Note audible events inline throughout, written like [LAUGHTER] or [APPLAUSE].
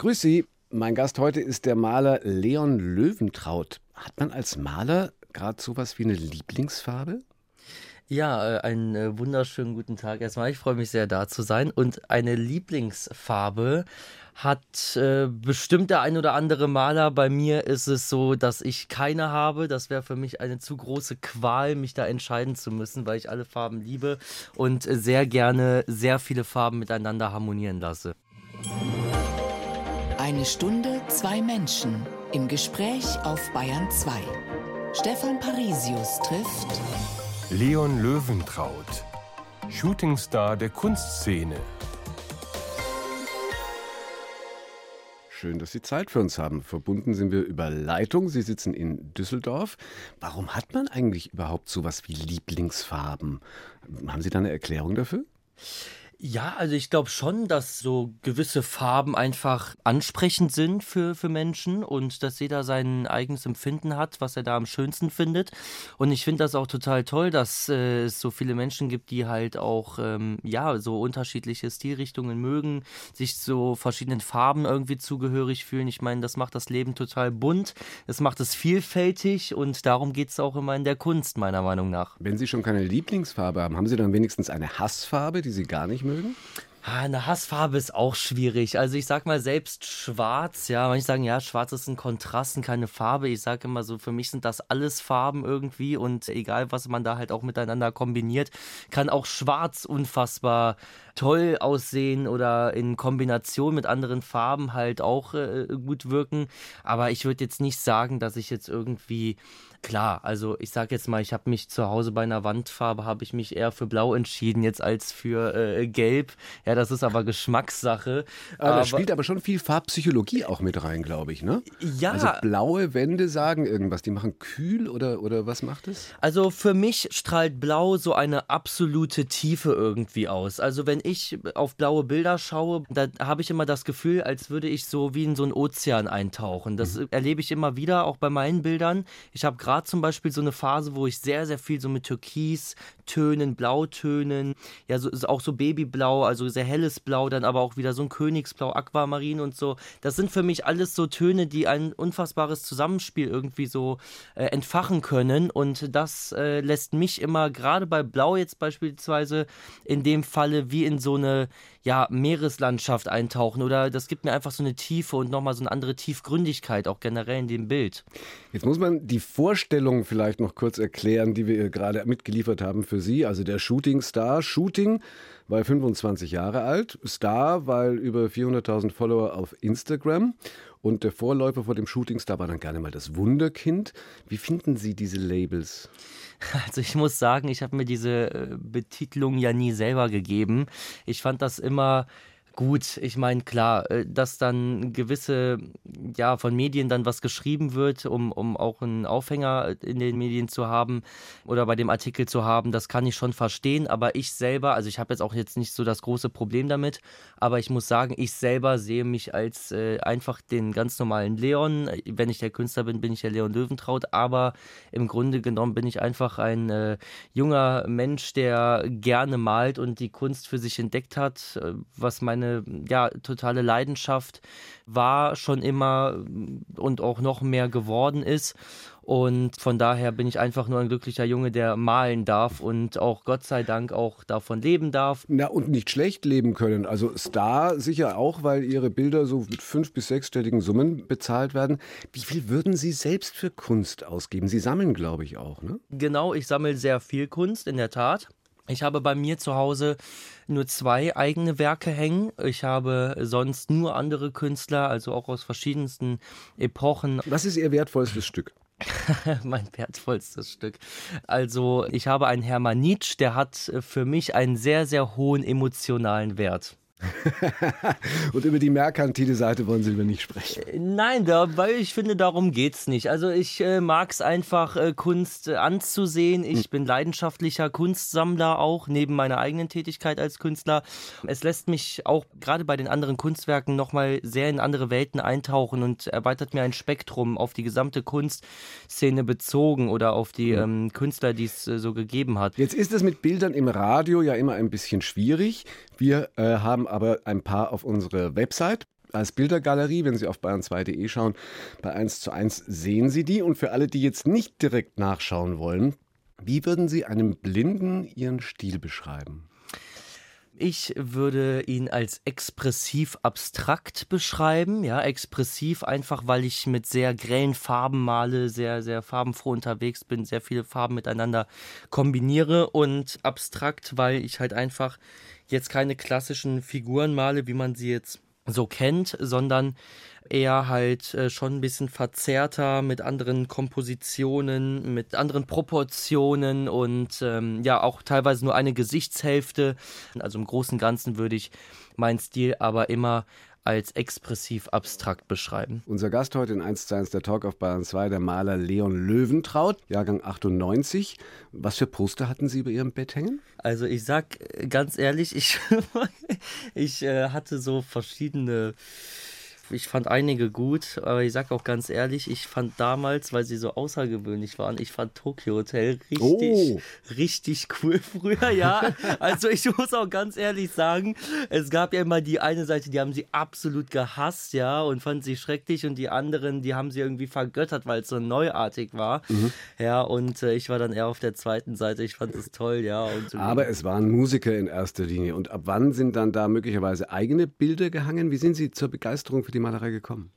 Grüß Sie. Mein Gast heute ist der Maler Leon Löwentraut. Hat man als Maler gerade sowas wie eine Lieblingsfarbe? Ja, äh, einen äh, wunderschönen guten Tag erstmal. Ich freue mich sehr, da zu sein. Und eine Lieblingsfarbe hat äh, bestimmt der ein oder andere Maler. Bei mir ist es so, dass ich keine habe. Das wäre für mich eine zu große Qual, mich da entscheiden zu müssen, weil ich alle Farben liebe und sehr gerne sehr viele Farben miteinander harmonieren lasse. Eine Stunde, zwei Menschen im Gespräch auf Bayern 2. Stefan Parisius trifft Leon Löwentraut, Shootingstar der Kunstszene. Schön, dass Sie Zeit für uns haben. Verbunden sind wir über Leitung. Sie sitzen in Düsseldorf. Warum hat man eigentlich überhaupt sowas wie Lieblingsfarben? Haben Sie da eine Erklärung dafür? Ja, also ich glaube schon, dass so gewisse Farben einfach ansprechend sind für, für Menschen und dass jeder sein eigenes Empfinden hat, was er da am schönsten findet. Und ich finde das auch total toll, dass äh, es so viele Menschen gibt, die halt auch ähm, ja so unterschiedliche Stilrichtungen mögen, sich so verschiedenen Farben irgendwie zugehörig fühlen. Ich meine, das macht das Leben total bunt, es macht es vielfältig und darum geht es auch immer in der Kunst, meiner Meinung nach. Wenn Sie schon keine Lieblingsfarbe haben, haben Sie dann wenigstens eine Hassfarbe, die Sie gar nicht mögen? Mögen? Ah, eine Hassfarbe ist auch schwierig. Also ich sag mal selbst schwarz, ja, manche sagen, ja, schwarz ist ein Kontrast und keine Farbe. Ich sage immer so, für mich sind das alles Farben irgendwie und egal, was man da halt auch miteinander kombiniert, kann auch schwarz unfassbar toll aussehen oder in Kombination mit anderen Farben halt auch äh, gut wirken. Aber ich würde jetzt nicht sagen, dass ich jetzt irgendwie Klar, also ich sag jetzt mal, ich habe mich zu Hause bei einer Wandfarbe, habe ich mich eher für Blau entschieden, jetzt als für äh, Gelb. Ja, das ist aber Geschmackssache. Aber, aber da spielt aber schon viel Farbpsychologie auch mit rein, glaube ich, ne? Ja. Also blaue Wände sagen irgendwas, die machen kühl oder, oder was macht es? Also für mich strahlt Blau so eine absolute Tiefe irgendwie aus. Also wenn ich auf blaue Bilder schaue, da habe ich immer das Gefühl, als würde ich so wie in so einen Ozean eintauchen. Das mhm. erlebe ich immer wieder, auch bei meinen Bildern. Ich habe gerade gerade zum Beispiel so eine Phase, wo ich sehr, sehr viel so mit Türkistönen, Blautönen, ja, so, auch so Babyblau, also sehr helles Blau, dann aber auch wieder so ein Königsblau, Aquamarin und so. Das sind für mich alles so Töne, die ein unfassbares Zusammenspiel irgendwie so äh, entfachen können. Und das äh, lässt mich immer, gerade bei Blau jetzt beispielsweise, in dem Falle wie in so eine ja, Meereslandschaft eintauchen oder das gibt mir einfach so eine Tiefe und nochmal so eine andere Tiefgründigkeit auch generell in dem Bild. Jetzt muss man die Vorstellung vielleicht noch kurz erklären, die wir gerade mitgeliefert haben für Sie. Also der Shooting Star. Shooting, weil 25 Jahre alt. Star, weil über 400.000 Follower auf Instagram. Und der Vorläufer vor dem Shooting Star war dann gerne mal das Wunderkind. Wie finden Sie diese Labels? [LAUGHS] Also ich muss sagen, ich habe mir diese äh, Betitelung ja nie selber gegeben. Ich fand das immer Gut, ich meine, klar, äh, dass dann gewisse, ja, von Medien dann was geschrieben wird, um, um auch einen Aufhänger in den Medien zu haben oder bei dem Artikel zu haben, das kann ich schon verstehen, aber ich selber, also ich habe jetzt auch jetzt nicht so das große Problem damit, aber ich muss sagen, ich selber sehe mich als äh, einfach den ganz normalen Leon. Wenn ich der Künstler bin, bin ich der Leon Löwentraut, aber im Grunde genommen bin ich einfach ein äh, junger Mensch, der gerne malt und die Kunst für sich entdeckt hat, äh, was meine meine ja, totale Leidenschaft war schon immer und auch noch mehr geworden ist. Und von daher bin ich einfach nur ein glücklicher Junge, der malen darf und auch Gott sei Dank auch davon leben darf. Na, und nicht schlecht leben können. Also Star sicher auch, weil ihre Bilder so mit fünf- bis sechsstelligen Summen bezahlt werden. Wie viel würden Sie selbst für Kunst ausgeben? Sie sammeln, glaube ich, auch, ne? Genau, ich sammle sehr viel Kunst, in der Tat. Ich habe bei mir zu Hause nur zwei eigene Werke hängen. Ich habe sonst nur andere Künstler, also auch aus verschiedensten Epochen. Was ist Ihr wertvollstes Stück? [LAUGHS] mein wertvollstes Stück. Also ich habe einen Hermann Nietzsche, der hat für mich einen sehr, sehr hohen emotionalen Wert. [LAUGHS] Und über die merkantile Seite wollen Sie lieber nicht sprechen. Äh, nein, da, weil ich finde, darum geht es nicht. Also ich äh, mag es einfach, äh, Kunst äh, anzusehen. Ich hm. bin leidenschaftlicher Kunstsammler auch, neben meiner eigenen Tätigkeit als Künstler. Es lässt mich auch gerade bei den anderen Kunstwerken nochmal sehr in andere Welten eintauchen und erweitert mir ein Spektrum auf die gesamte Kunstszene bezogen oder auf die hm. ähm, Künstler, die es äh, so gegeben hat. Jetzt ist es mit Bildern im Radio ja immer ein bisschen schwierig. Wir haben aber ein paar auf unserer Website. als Bildergalerie, wenn Sie auf bayern2.de schauen, bei 1 zu 1 sehen Sie die. Und für alle, die jetzt nicht direkt nachschauen wollen, wie würden Sie einem Blinden Ihren Stil beschreiben? Ich würde ihn als expressiv abstrakt beschreiben. Ja, expressiv einfach, weil ich mit sehr grellen Farben male, sehr, sehr farbenfroh unterwegs bin, sehr viele Farben miteinander kombiniere und abstrakt, weil ich halt einfach jetzt keine klassischen Figuren male, wie man sie jetzt so kennt, sondern eher halt äh, schon ein bisschen verzerrter mit anderen Kompositionen, mit anderen Proportionen und ähm, ja auch teilweise nur eine Gesichtshälfte. Also im Großen und Ganzen würde ich meinen Stil aber immer als expressiv abstrakt beschreiben. Unser Gast heute in 1 zu 1 der Talk auf Bayern 2, der Maler Leon Löwentraut, Jahrgang 98. Was für Poster hatten Sie über Ihrem Bett hängen? Also ich sag ganz ehrlich, ich, [LAUGHS] ich äh, hatte so verschiedene ich fand einige gut, aber ich sag auch ganz ehrlich, ich fand damals, weil sie so außergewöhnlich waren, ich fand Tokyo Hotel richtig, oh. richtig cool [LAUGHS] früher, ja. Also ich muss auch ganz ehrlich sagen, es gab ja immer die eine Seite, die haben sie absolut gehasst, ja, und fanden sie schrecklich und die anderen, die haben sie irgendwie vergöttert, weil es so neuartig war. Mhm. Ja, und äh, ich war dann eher auf der zweiten Seite, ich fand es toll, ja. So aber es waren Musiker in erster Linie. Und ab wann sind dann da möglicherweise eigene Bilder gehangen? Wie sind Sie zur Begeisterung für die Malerei gekommen?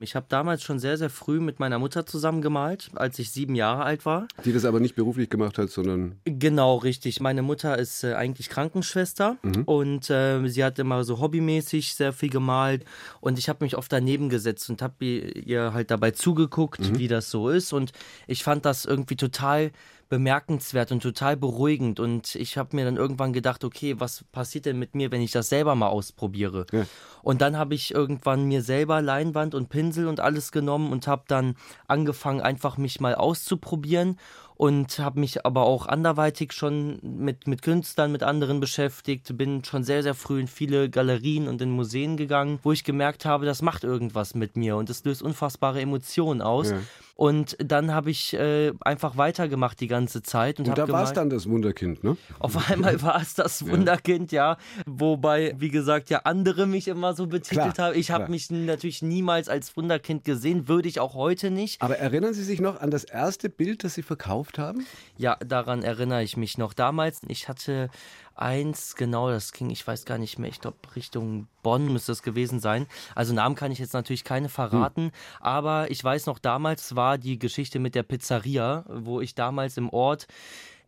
Ich habe damals schon sehr, sehr früh mit meiner Mutter zusammen gemalt, als ich sieben Jahre alt war. Die das aber nicht beruflich gemacht hat, sondern. Genau, richtig. Meine Mutter ist äh, eigentlich Krankenschwester mhm. und äh, sie hat immer so hobbymäßig sehr viel gemalt. Und ich habe mich oft daneben gesetzt und habe ihr halt dabei zugeguckt, mhm. wie das so ist. Und ich fand das irgendwie total bemerkenswert und total beruhigend. Und ich habe mir dann irgendwann gedacht, okay, was passiert denn mit mir, wenn ich das selber mal ausprobiere? Ja. Und dann habe ich irgendwann mir selber Leinwand und Pinsel und alles genommen und habe dann angefangen, einfach mich mal auszuprobieren und habe mich aber auch anderweitig schon mit, mit Künstlern, mit anderen beschäftigt, bin schon sehr, sehr früh in viele Galerien und in Museen gegangen, wo ich gemerkt habe, das macht irgendwas mit mir und es löst unfassbare Emotionen aus. Ja. Und dann habe ich äh, einfach weitergemacht die ganze Zeit. Und, und da war es dann das Wunderkind, ne? Auf einmal war es das [LAUGHS] Wunderkind, ja. ja. Wobei, wie gesagt, ja andere mich immer so betitelt haben. Ich habe mich natürlich niemals als Wunderkind gesehen, würde ich auch heute nicht. Aber erinnern Sie sich noch an das erste Bild, das Sie verkauft haben? Ja, daran erinnere ich mich noch. Damals, ich hatte eins, genau, das ging, ich weiß gar nicht mehr, ich glaube Richtung Bonn müsste es gewesen sein. Also Namen kann ich jetzt natürlich keine verraten, hm. aber ich weiß noch, damals war die Geschichte mit der Pizzeria, wo ich damals im Ort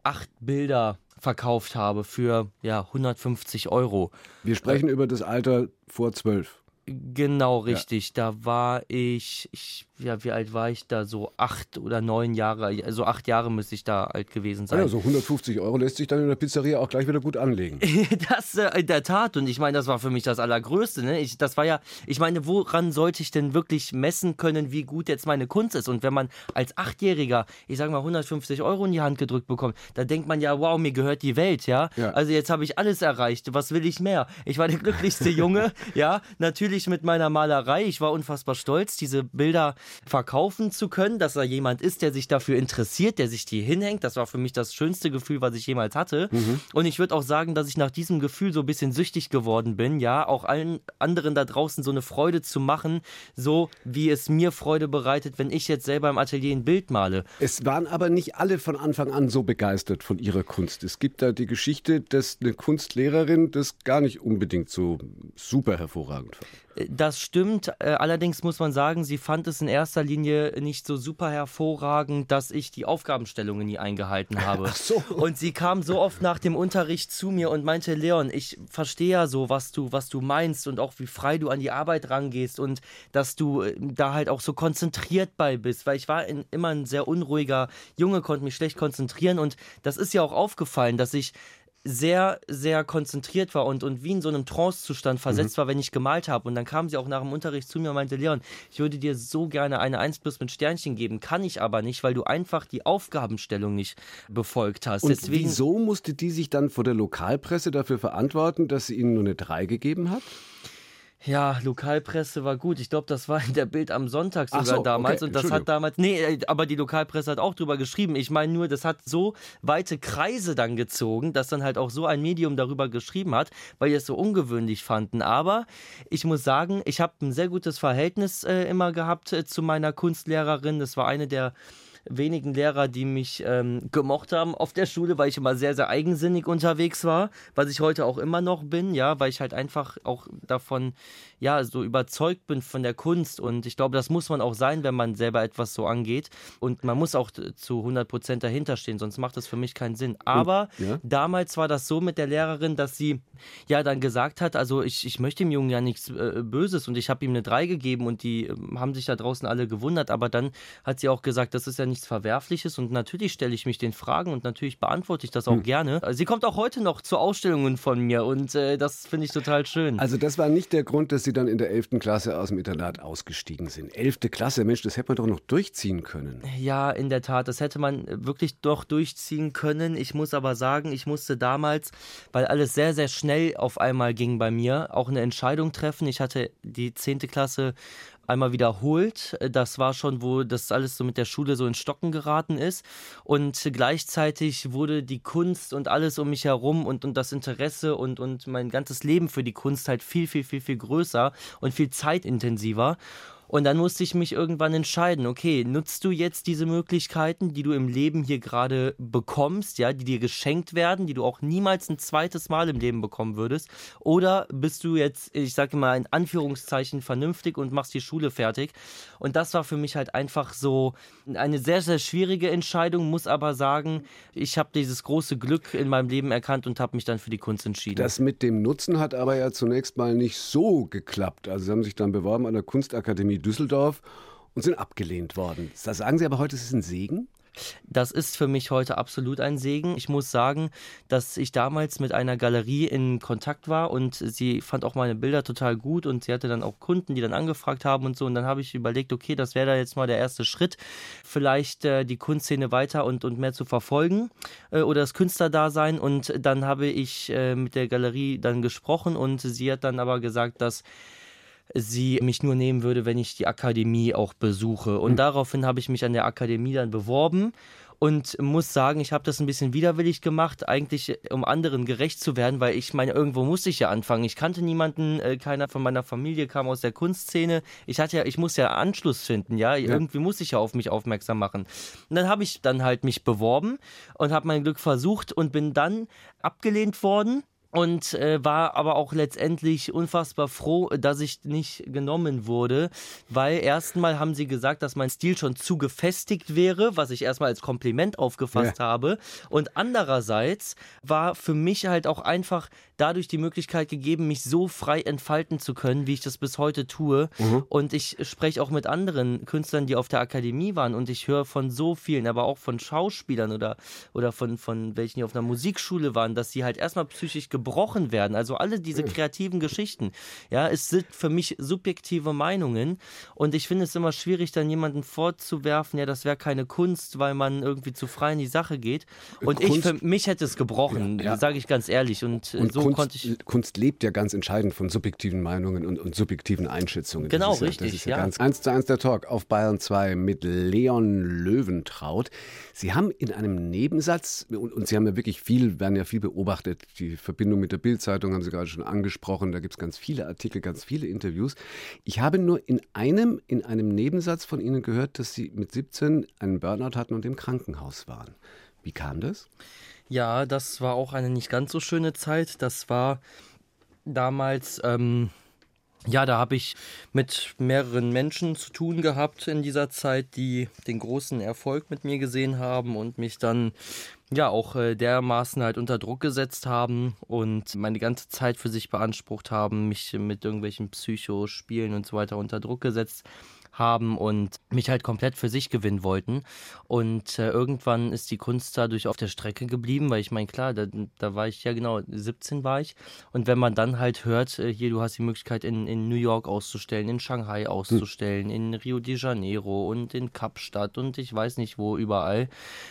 acht Bilder verkauft habe für ja 150 Euro. Wir sprechen äh, über das Alter vor zwölf. Genau, richtig. Ja. Da war ich, ich, ja, wie alt war ich da? So acht oder neun Jahre, also acht Jahre müsste ich da alt gewesen sein. Ja, so 150 Euro lässt sich dann in der Pizzeria auch gleich wieder gut anlegen. [LAUGHS] das äh, in der Tat. Und ich meine, das war für mich das Allergrößte. Ne? Ich, das war ja, ich meine, woran sollte ich denn wirklich messen können, wie gut jetzt meine Kunst ist? Und wenn man als Achtjähriger, ich sag mal, 150 Euro in die Hand gedrückt bekommt, da denkt man ja, wow, mir gehört die Welt, ja. ja. Also jetzt habe ich alles erreicht. Was will ich mehr? Ich war der glücklichste Junge, [LAUGHS] ja. Natürlich natürlich mit meiner Malerei. Ich war unfassbar stolz, diese Bilder verkaufen zu können, dass da jemand ist, der sich dafür interessiert, der sich die hinhängt. Das war für mich das schönste Gefühl, was ich jemals hatte. Mhm. Und ich würde auch sagen, dass ich nach diesem Gefühl so ein bisschen süchtig geworden bin, ja, auch allen anderen da draußen so eine Freude zu machen, so wie es mir Freude bereitet, wenn ich jetzt selber im Atelier ein Bild male. Es waren aber nicht alle von Anfang an so begeistert von ihrer Kunst. Es gibt da die Geschichte, dass eine Kunstlehrerin das gar nicht unbedingt so super hervorragend fand. Das stimmt. Äh, allerdings muss man sagen, sie fand es in erster Linie nicht so super hervorragend, dass ich die Aufgabenstellungen nie eingehalten habe. [LAUGHS] Ach so. Und sie kam so oft nach dem Unterricht zu mir und meinte, Leon, ich verstehe ja so, was du, was du meinst und auch wie frei du an die Arbeit rangehst und dass du äh, da halt auch so konzentriert bei bist, weil ich war in, immer ein sehr unruhiger Junge, konnte mich schlecht konzentrieren und das ist ja auch aufgefallen, dass ich sehr, sehr konzentriert war und, und wie in so einem Trance-Zustand versetzt mhm. war, wenn ich gemalt habe. Und dann kam sie auch nach dem Unterricht zu mir und meinte, Leon, ich würde dir so gerne eine 1 plus mit Sternchen geben, kann ich aber nicht, weil du einfach die Aufgabenstellung nicht befolgt hast. Und Deswegen, wieso musste die sich dann vor der Lokalpresse dafür verantworten, dass sie ihnen nur eine 3 gegeben hat? Ja, Lokalpresse war gut. Ich glaube, das war in der Bild am Sonntag sogar so, damals. okay, und das hat damals. Nee, äh, aber die Lokalpresse hat auch drüber geschrieben. Ich meine nur, das hat so weite Kreise dann gezogen, dass dann halt auch so ein Medium darüber geschrieben hat, weil die es so ungewöhnlich fanden. Aber ich muss sagen, ich habe ein sehr gutes Verhältnis äh, immer gehabt äh, zu meiner Kunstlehrerin. Das war eine der wenigen Lehrer, die mich ähm, gemocht haben auf der Schule, weil ich immer sehr, sehr eigensinnig unterwegs war, was ich heute auch immer noch bin, ja, weil ich halt einfach auch davon, ja, so überzeugt bin von der Kunst und ich glaube, das muss man auch sein, wenn man selber etwas so angeht und man muss auch zu 100 Prozent dahinter stehen, sonst macht das für mich keinen Sinn. Aber ja? damals war das so mit der Lehrerin, dass sie ja dann gesagt hat, also ich, ich möchte dem Jungen ja nichts äh, Böses und ich habe ihm eine 3 gegeben und die äh, haben sich da draußen alle gewundert, aber dann hat sie auch gesagt, das ist ja nicht nichts Verwerfliches und natürlich stelle ich mich den Fragen und natürlich beantworte ich das auch hm. gerne. Sie kommt auch heute noch zu Ausstellungen von mir und äh, das finde ich total schön. Also das war nicht der Grund, dass Sie dann in der 11. Klasse aus dem Internat ausgestiegen sind. 11. Klasse, Mensch, das hätte man doch noch durchziehen können. Ja, in der Tat, das hätte man wirklich doch durchziehen können. Ich muss aber sagen, ich musste damals, weil alles sehr, sehr schnell auf einmal ging bei mir, auch eine Entscheidung treffen. Ich hatte die 10. Klasse einmal wiederholt. Das war schon, wo das alles so mit der Schule so in Stocken geraten ist. Und gleichzeitig wurde die Kunst und alles um mich herum und, und das Interesse und, und mein ganzes Leben für die Kunst halt viel, viel, viel, viel größer und viel zeitintensiver. Und dann musste ich mich irgendwann entscheiden, okay, nutzt du jetzt diese Möglichkeiten, die du im Leben hier gerade bekommst, ja, die dir geschenkt werden, die du auch niemals ein zweites Mal im Leben bekommen würdest, oder bist du jetzt, ich sage mal in Anführungszeichen, vernünftig und machst die Schule fertig? Und das war für mich halt einfach so eine sehr, sehr schwierige Entscheidung, muss aber sagen, ich habe dieses große Glück in meinem Leben erkannt und habe mich dann für die Kunst entschieden. Das mit dem Nutzen hat aber ja zunächst mal nicht so geklappt. Also Sie haben sich dann beworben an der Kunstakademie Uni Düsseldorf und sind abgelehnt worden. Da sagen Sie aber heute, es ist ein Segen? Das ist für mich heute absolut ein Segen. Ich muss sagen, dass ich damals mit einer Galerie in Kontakt war und sie fand auch meine Bilder total gut und sie hatte dann auch Kunden, die dann angefragt haben und so. Und dann habe ich überlegt, okay, das wäre da jetzt mal der erste Schritt, vielleicht äh, die Kunstszene weiter und, und mehr zu verfolgen äh, oder das Künstlerdasein. Und dann habe ich äh, mit der Galerie dann gesprochen und sie hat dann aber gesagt, dass sie mich nur nehmen würde, wenn ich die Akademie auch besuche. Und mhm. daraufhin habe ich mich an der Akademie dann beworben und muss sagen, ich habe das ein bisschen widerwillig gemacht, eigentlich um anderen gerecht zu werden, weil ich meine, irgendwo musste ich ja anfangen. Ich kannte niemanden, äh, keiner von meiner Familie kam aus der Kunstszene. Ich hatte ja, ich muss ja Anschluss finden, ja? ja. Irgendwie muss ich ja auf mich aufmerksam machen. Und dann habe ich dann halt mich beworben und habe mein Glück versucht und bin dann abgelehnt worden und äh, war aber auch letztendlich unfassbar froh, dass ich nicht genommen wurde, weil erstmal haben sie gesagt, dass mein Stil schon zu gefestigt wäre, was ich erstmal als Kompliment aufgefasst ja. habe und andererseits war für mich halt auch einfach dadurch die Möglichkeit gegeben, mich so frei entfalten zu können, wie ich das bis heute tue mhm. und ich spreche auch mit anderen Künstlern, die auf der Akademie waren und ich höre von so vielen, aber auch von Schauspielern oder oder von von welchen die auf einer Musikschule waren, dass sie halt erstmal psychisch gebrochen werden. Also alle diese kreativen Geschichten. Ja, es sind für mich subjektive Meinungen und ich finde es immer schwierig, dann jemanden vorzuwerfen, ja, das wäre keine Kunst, weil man irgendwie zu frei in die Sache geht. Und Kunst, ich, für mich hätte es gebrochen, ja, ja. sage ich ganz ehrlich. Und, und so Kunst, konnte ich. Kunst lebt ja ganz entscheidend von subjektiven Meinungen und, und subjektiven Einschätzungen. Genau, das ist richtig. Ja, das ist ja, ganz eins zu eins der Talk auf Bayern 2 mit Leon Löwentraut. Sie haben in einem Nebensatz, und, und Sie haben ja wirklich viel, werden ja viel beobachtet, die Verbindung mit der Bildzeitung haben Sie gerade schon angesprochen, da gibt es ganz viele Artikel, ganz viele Interviews. Ich habe nur in einem, in einem Nebensatz von Ihnen gehört, dass Sie mit 17 einen Burnout hatten und im Krankenhaus waren. Wie kam das? Ja, das war auch eine nicht ganz so schöne Zeit. Das war damals. Ähm ja, da habe ich mit mehreren Menschen zu tun gehabt in dieser Zeit, die den großen Erfolg mit mir gesehen haben und mich dann ja auch äh, dermaßen halt unter Druck gesetzt haben und meine ganze Zeit für sich beansprucht haben, mich mit irgendwelchen Psychospielen und so weiter unter Druck gesetzt haben und mich halt komplett für sich gewinnen wollten. Und äh, irgendwann ist die Kunst dadurch auf der Strecke geblieben, weil ich meine, klar, da, da war ich ja genau 17 war ich. Und wenn man dann halt hört, äh, hier, du hast die Möglichkeit in, in New York auszustellen, in Shanghai auszustellen, in Rio de Janeiro und in Kapstadt und ich weiß nicht wo überall,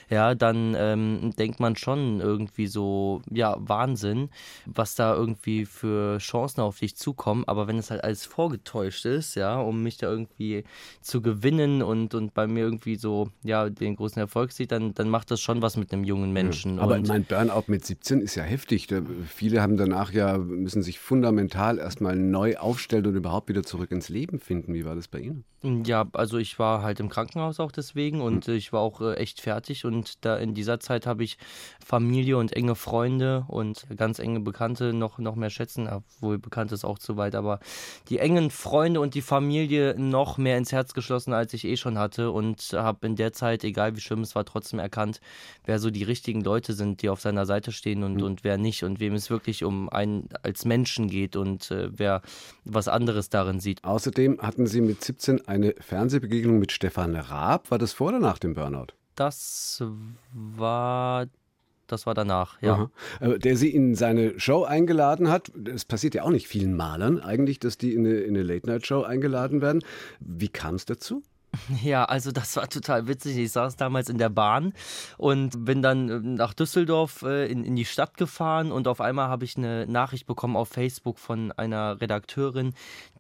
ja, dann ähm, denkt man schon irgendwie so, ja, Wahnsinn, was da irgendwie für Chancen auf dich zukommen. Aber wenn es halt alles vorgetäuscht ist, ja, um mich da irgendwie zu gewinnen und, und bei mir irgendwie so, ja, den großen Erfolg sieht, dann, dann macht das schon was mit einem jungen Menschen. Ja, aber mein Burnout mit 17 ist ja heftig. Viele haben danach ja, müssen sich fundamental erstmal neu aufstellen und überhaupt wieder zurück ins Leben finden. Wie war das bei Ihnen? Ja, also ich war halt im Krankenhaus auch deswegen und mhm. ich war auch äh, echt fertig und da in dieser Zeit habe ich Familie und enge Freunde und ganz enge Bekannte noch, noch mehr schätzen, obwohl bekannt ist auch zu weit, aber die engen Freunde und die Familie noch mehr ins Herz geschlossen, als ich eh schon hatte und habe in der Zeit, egal wie schlimm es war, trotzdem erkannt, wer so die richtigen Leute sind, die auf seiner Seite stehen und, mhm. und wer nicht und wem es wirklich um einen als Menschen geht und äh, wer was anderes darin sieht. Außerdem hatten Sie mit 17 eine Fernsehbegegnung mit Stefan Raab. War das vor oder nach dem Burnout? Das war das war danach, ja. Aha. Äh, der sie in seine Show eingeladen hat. Es passiert ja auch nicht vielen Malern eigentlich, dass die in eine, in eine Late-Night-Show eingeladen werden. Wie kam es dazu? Ja, also das war total witzig. Ich saß damals in der Bahn und bin dann äh, nach Düsseldorf äh, in, in die Stadt gefahren und auf einmal habe ich eine Nachricht bekommen auf Facebook von einer Redakteurin,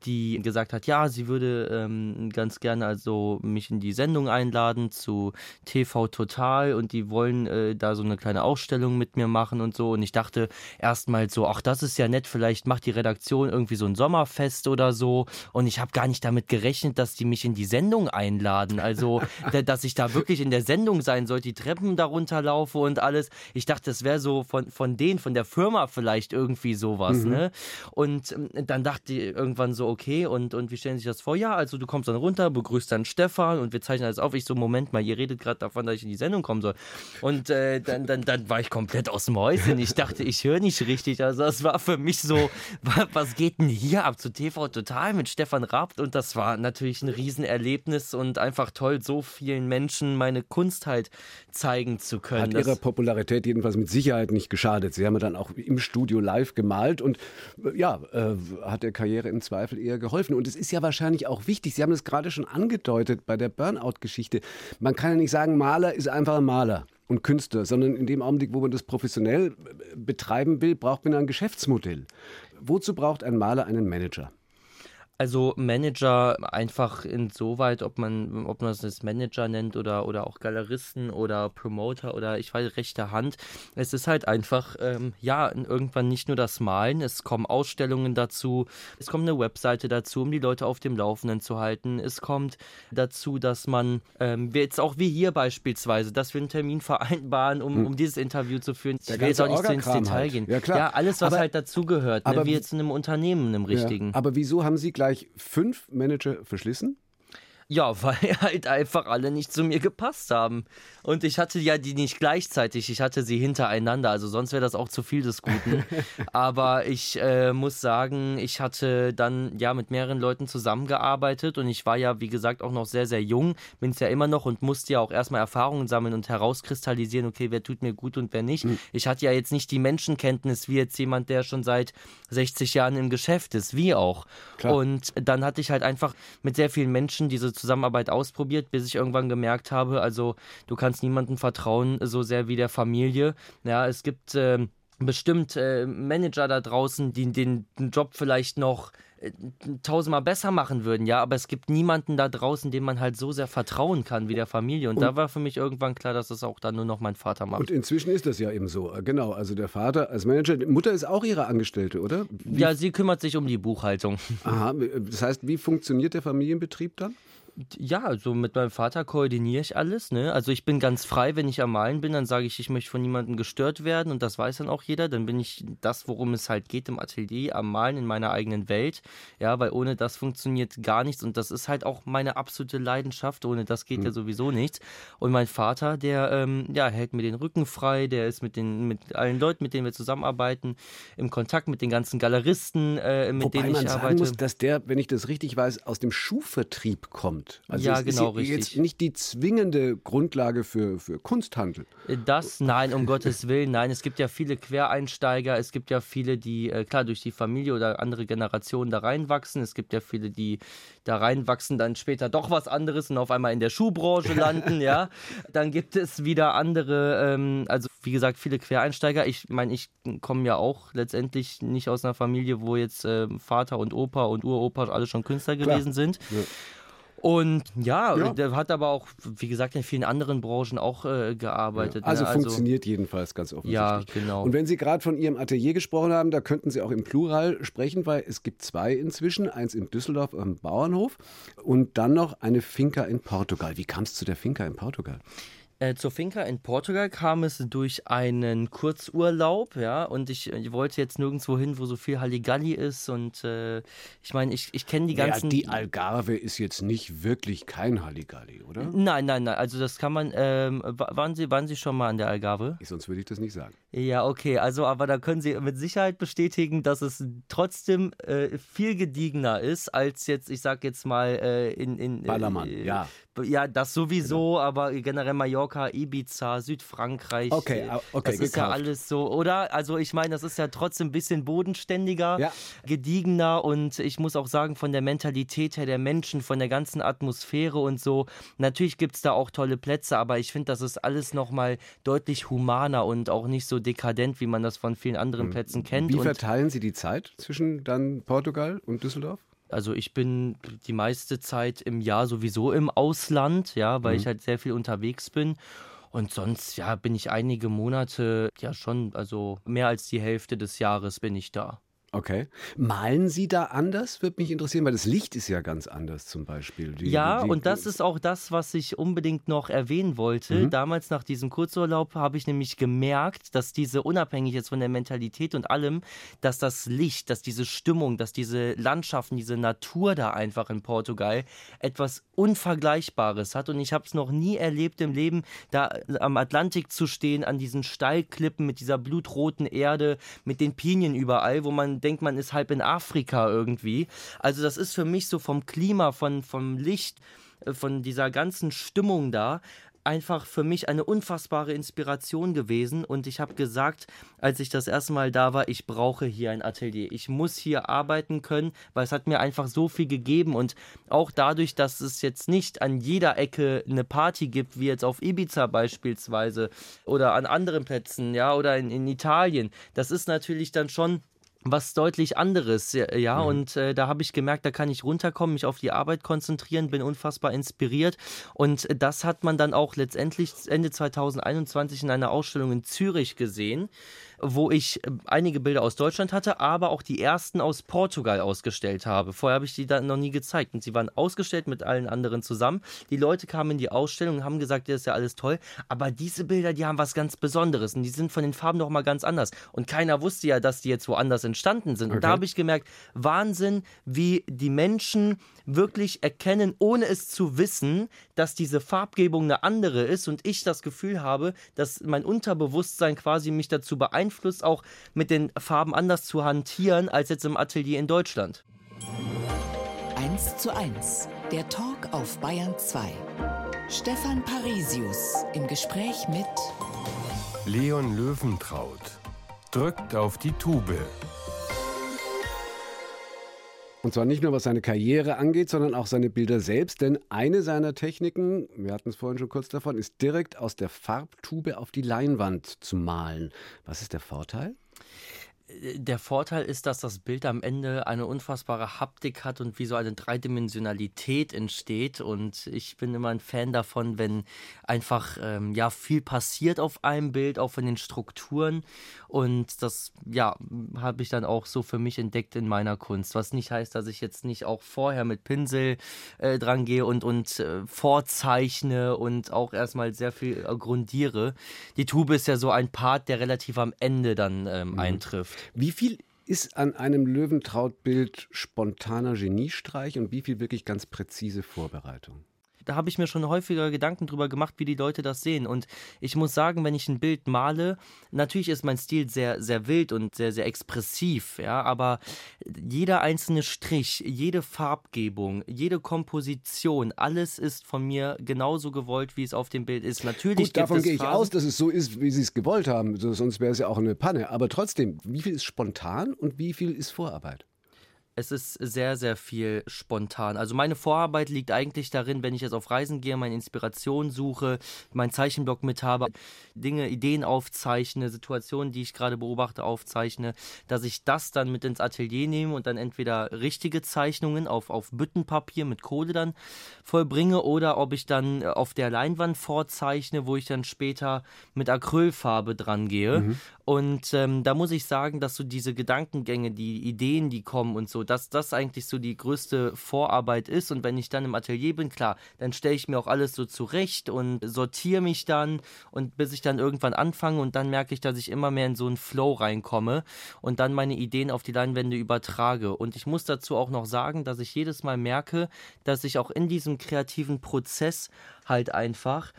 die gesagt hat, ja, sie würde ähm, ganz gerne also mich in die Sendung einladen zu TV Total und die wollen äh, da so eine kleine Ausstellung mit mir machen und so. Und ich dachte erstmal so, ach, das ist ja nett, vielleicht macht die Redaktion irgendwie so ein Sommerfest oder so. Und ich habe gar nicht damit gerechnet, dass die mich in die Sendung einladen einladen. Also, [LAUGHS] dass ich da wirklich in der Sendung sein sollte, die Treppen darunter laufe und alles. Ich dachte, das wäre so von, von denen, von der Firma vielleicht irgendwie sowas. Mhm. Ne? Und ähm, dann dachte ich irgendwann so, okay, und, und wie stellen Sie sich das vor? Ja, also du kommst dann runter, begrüßt dann Stefan und wir zeichnen alles auf. Ich so, Moment mal, ihr redet gerade davon, dass ich in die Sendung kommen soll. Und äh, dann, dann, dann war ich komplett aus dem Häuschen. Ich dachte, ich höre nicht richtig. Also das war für mich so, [LAUGHS] was geht denn hier ab zu TV Total mit Stefan Raab? Und das war natürlich ein Riesenerlebnis und einfach toll, so vielen Menschen meine Kunst halt zeigen zu können. Hat ihrer Popularität jedenfalls mit Sicherheit nicht geschadet. Sie haben ja dann auch im Studio live gemalt und äh, ja, äh, hat der Karriere im Zweifel eher geholfen. Und es ist ja wahrscheinlich auch wichtig, Sie haben es gerade schon angedeutet bei der Burnout-Geschichte. Man kann ja nicht sagen, Maler ist einfach ein Maler und Künstler, sondern in dem Augenblick, wo man das professionell äh, betreiben will, braucht man ein Geschäftsmodell. Wozu braucht ein Maler einen Manager? Also Manager einfach insoweit, ob man, ob man es Manager nennt oder, oder auch Galeristen oder Promoter oder ich weiß, rechte Hand. Es ist halt einfach, ähm, ja, irgendwann nicht nur das Malen, es kommen Ausstellungen dazu, es kommt eine Webseite dazu, um die Leute auf dem Laufenden zu halten. Es kommt dazu, dass man, ähm, jetzt auch wie hier beispielsweise, dass wir einen Termin vereinbaren, um, hm. um dieses Interview zu führen. Ich will jetzt auch nicht so ins Detail halt. gehen. Ja, klar. ja alles, was aber, halt dazugehört, ne? wie jetzt in einem Unternehmen, einem richtigen. Ja, aber wieso haben Sie gleich gleich fünf Manager verschlissen? Ja, [LAUGHS] weil halt einfach alle nicht zu mir gepasst haben. Und ich hatte ja die nicht gleichzeitig, ich hatte sie hintereinander, also sonst wäre das auch zu viel des Guten. [LAUGHS] Aber ich äh, muss sagen, ich hatte dann ja mit mehreren Leuten zusammengearbeitet und ich war ja, wie gesagt, auch noch sehr, sehr jung, bin es ja immer noch und musste ja auch erstmal Erfahrungen sammeln und herauskristallisieren, okay, wer tut mir gut und wer nicht. Mhm. Ich hatte ja jetzt nicht die Menschenkenntnis wie jetzt jemand, der schon seit 60 Jahren im Geschäft ist, wie auch. Klar. Und dann hatte ich halt einfach mit sehr vielen Menschen diese Zusammenarbeit ausprobiert, bis ich irgendwann gemerkt habe, also du kannst niemandem vertrauen, so sehr wie der Familie. Ja, es gibt äh, bestimmt äh, Manager da draußen, die den Job vielleicht noch äh, tausendmal besser machen würden, ja, aber es gibt niemanden da draußen, dem man halt so sehr vertrauen kann wie der Familie. Und, und da war für mich irgendwann klar, dass das auch dann nur noch mein Vater macht. Und inzwischen ist das ja eben so, genau. Also der Vater als Manager, die Mutter ist auch ihre Angestellte, oder? Wie ja, sie kümmert sich um die Buchhaltung. Aha, das heißt, wie funktioniert der Familienbetrieb dann? Ja, also mit meinem Vater koordiniere ich alles. Ne? Also ich bin ganz frei, wenn ich am Malen bin, dann sage ich, ich möchte von niemandem gestört werden und das weiß dann auch jeder. Dann bin ich das, worum es halt geht im Atelier, am Malen in meiner eigenen Welt. Ja, weil ohne das funktioniert gar nichts und das ist halt auch meine absolute Leidenschaft. Ohne das geht mhm. ja sowieso nichts. Und mein Vater, der ähm, ja, hält mir den Rücken frei, der ist mit, den, mit allen Leuten, mit denen wir zusammenarbeiten, im Kontakt mit den ganzen Galeristen, äh, mit Wobei denen ich man arbeite. Sagen muss, dass der, wenn ich das richtig weiß, aus dem Schuhvertrieb kommt. Stammt. Also ja, genau, ist jetzt richtig. nicht die zwingende Grundlage für, für Kunsthandel. Das, nein, um Gottes Willen, nein. Es gibt ja viele Quereinsteiger, es gibt ja viele, die, äh, klar, durch die Familie oder andere Generationen da reinwachsen. Es gibt ja viele, die da reinwachsen, dann später doch was anderes und auf einmal in der Schuhbranche [LAUGHS] landen, ja. Dann gibt es wieder andere, ähm, also wie gesagt, viele Quereinsteiger. Ich meine, ich komme ja auch letztendlich nicht aus einer Familie, wo jetzt äh, Vater und Opa und Uropa alle schon Künstler Klar. gewesen sind. Ja. Und ja, ja, der hat aber auch, wie gesagt, in vielen anderen Branchen auch äh, gearbeitet. Ja, also, ne? also funktioniert jedenfalls ganz offensichtlich. Ja, genau. Und wenn Sie gerade von Ihrem Atelier gesprochen haben, da könnten Sie auch im Plural sprechen, weil es gibt zwei inzwischen, eins in Düsseldorf am Bauernhof und dann noch eine Finca in Portugal. Wie kam es zu der Finca in Portugal? Äh, zur Finca in Portugal kam es durch einen Kurzurlaub, ja, und ich, ich wollte jetzt nirgendwo hin, wo so viel Halligalli ist und äh, ich meine, ich, ich kenne die ganzen... Ja, die Algarve ist jetzt nicht wirklich kein Halligalli, oder? Nein, nein, nein, also das kann man, ähm, waren, Sie, waren Sie schon mal an der Algarve? Sonst würde ich das nicht sagen. Ja, okay, also aber da können Sie mit Sicherheit bestätigen, dass es trotzdem äh, viel gediegener ist, als jetzt, ich sag jetzt mal, äh, in... in Ballermann, äh, ja. Ja, das sowieso, genau. aber generell Mallorca, Ibiza, Südfrankreich. Okay, äh, okay, Das ist gekauft. ja alles so, oder? Also ich meine, das ist ja trotzdem ein bisschen bodenständiger, ja. gediegener und ich muss auch sagen, von der Mentalität her der Menschen, von der ganzen Atmosphäre und so. Natürlich gibt es da auch tolle Plätze, aber ich finde, das ist alles nochmal deutlich humaner und auch nicht so dekadent, wie man das von vielen anderen hm. Plätzen kennt. Wie verteilen Sie die Zeit zwischen dann Portugal und Düsseldorf? Also ich bin die meiste Zeit im Jahr sowieso im Ausland, ja, weil mhm. ich halt sehr viel unterwegs bin. Und sonst, ja, bin ich einige Monate, ja schon, also mehr als die Hälfte des Jahres bin ich da. Okay. Malen Sie da anders? Würde mich interessieren, weil das Licht ist ja ganz anders zum Beispiel. Die, ja, die, und das ist auch das, was ich unbedingt noch erwähnen wollte. Mhm. Damals nach diesem Kurzurlaub habe ich nämlich gemerkt, dass diese, unabhängig jetzt von der Mentalität und allem, dass das Licht, dass diese Stimmung, dass diese Landschaften, diese Natur da einfach in Portugal etwas Unvergleichbares hat. Und ich habe es noch nie erlebt im Leben, da am Atlantik zu stehen, an diesen Steilklippen mit dieser blutroten Erde, mit den Pinien überall, wo man denkt, man ist halb in Afrika irgendwie. Also das ist für mich so vom Klima, von, vom Licht, äh, von dieser ganzen Stimmung da einfach für mich eine unfassbare Inspiration gewesen und ich habe gesagt, als ich das erste Mal da war, ich brauche hier ein Atelier. Ich muss hier arbeiten können, weil es hat mir einfach so viel gegeben und auch dadurch, dass es jetzt nicht an jeder Ecke eine Party gibt, wie jetzt auf Ibiza beispielsweise oder an anderen Plätzen, ja, oder in, in Italien, das ist natürlich dann schon was deutlich anderes, ja, mhm. und äh, da habe ich gemerkt, da kann ich runterkommen, mich auf die Arbeit konzentrieren, bin unfassbar inspiriert und das hat man dann auch letztendlich Ende 2021 in einer Ausstellung in Zürich gesehen wo ich äh, einige Bilder aus Deutschland hatte, aber auch die ersten aus Portugal ausgestellt habe. Vorher habe ich die dann noch nie gezeigt. Und sie waren ausgestellt mit allen anderen zusammen. Die Leute kamen in die Ausstellung und haben gesagt, das ist ja alles toll. Aber diese Bilder, die haben was ganz Besonderes. Und die sind von den Farben noch mal ganz anders. Und keiner wusste ja, dass die jetzt woanders entstanden sind. Okay. Und da habe ich gemerkt, Wahnsinn, wie die Menschen wirklich erkennen, ohne es zu wissen, dass diese Farbgebung eine andere ist. Und ich das Gefühl habe, dass mein Unterbewusstsein quasi mich dazu beeinflusst, beeinflusst, auch mit den Farben anders zu hantieren als jetzt im Atelier in Deutschland. 1 zu 1, der Talk auf Bayern 2. Stefan Parisius im Gespräch mit Leon Löwentraut. Drückt auf die Tube. Und zwar nicht nur was seine Karriere angeht, sondern auch seine Bilder selbst. Denn eine seiner Techniken, wir hatten es vorhin schon kurz davon, ist direkt aus der Farbtube auf die Leinwand zu malen. Was ist der Vorteil? Der Vorteil ist, dass das Bild am Ende eine unfassbare Haptik hat und wie so eine Dreidimensionalität entsteht. Und ich bin immer ein Fan davon, wenn einfach ähm, ja viel passiert auf einem Bild, auch von den Strukturen. Und das ja habe ich dann auch so für mich entdeckt in meiner Kunst. Was nicht heißt, dass ich jetzt nicht auch vorher mit Pinsel äh, dran gehe und und äh, vorzeichne und auch erstmal sehr viel äh, grundiere. Die Tube ist ja so ein Part, der relativ am Ende dann ähm, mhm. eintrifft. Wie viel ist an einem Löwentraut-Bild spontaner Geniestreich und wie viel wirklich ganz präzise Vorbereitung? Da habe ich mir schon häufiger Gedanken drüber gemacht, wie die Leute das sehen. Und ich muss sagen, wenn ich ein Bild male, natürlich ist mein Stil sehr, sehr wild und sehr, sehr expressiv, ja, aber jeder einzelne Strich, jede Farbgebung, jede Komposition, alles ist von mir genauso gewollt, wie es auf dem Bild ist. Natürlich Gut, davon gehe ich Phasen, aus, dass es so ist, wie sie es gewollt haben. Sonst wäre es ja auch eine Panne. Aber trotzdem, wie viel ist spontan und wie viel ist Vorarbeit? Es ist sehr, sehr viel spontan. Also meine Vorarbeit liegt eigentlich darin, wenn ich jetzt auf Reisen gehe, meine Inspiration suche, meinen Zeichenblock mit habe, Dinge, Ideen aufzeichne, Situationen, die ich gerade beobachte, aufzeichne, dass ich das dann mit ins Atelier nehme und dann entweder richtige Zeichnungen auf, auf Büttenpapier mit Kohle dann vollbringe oder ob ich dann auf der Leinwand vorzeichne, wo ich dann später mit Acrylfarbe dran gehe. Mhm. Und ähm, da muss ich sagen, dass so diese Gedankengänge, die Ideen, die kommen und so, dass das eigentlich so die größte Vorarbeit ist. Und wenn ich dann im Atelier bin, klar, dann stelle ich mir auch alles so zurecht und sortiere mich dann und bis ich dann irgendwann anfange und dann merke ich, dass ich immer mehr in so einen Flow reinkomme und dann meine Ideen auf die Leinwände übertrage. Und ich muss dazu auch noch sagen, dass ich jedes Mal merke, dass ich auch in diesem kreativen Prozess halt einfach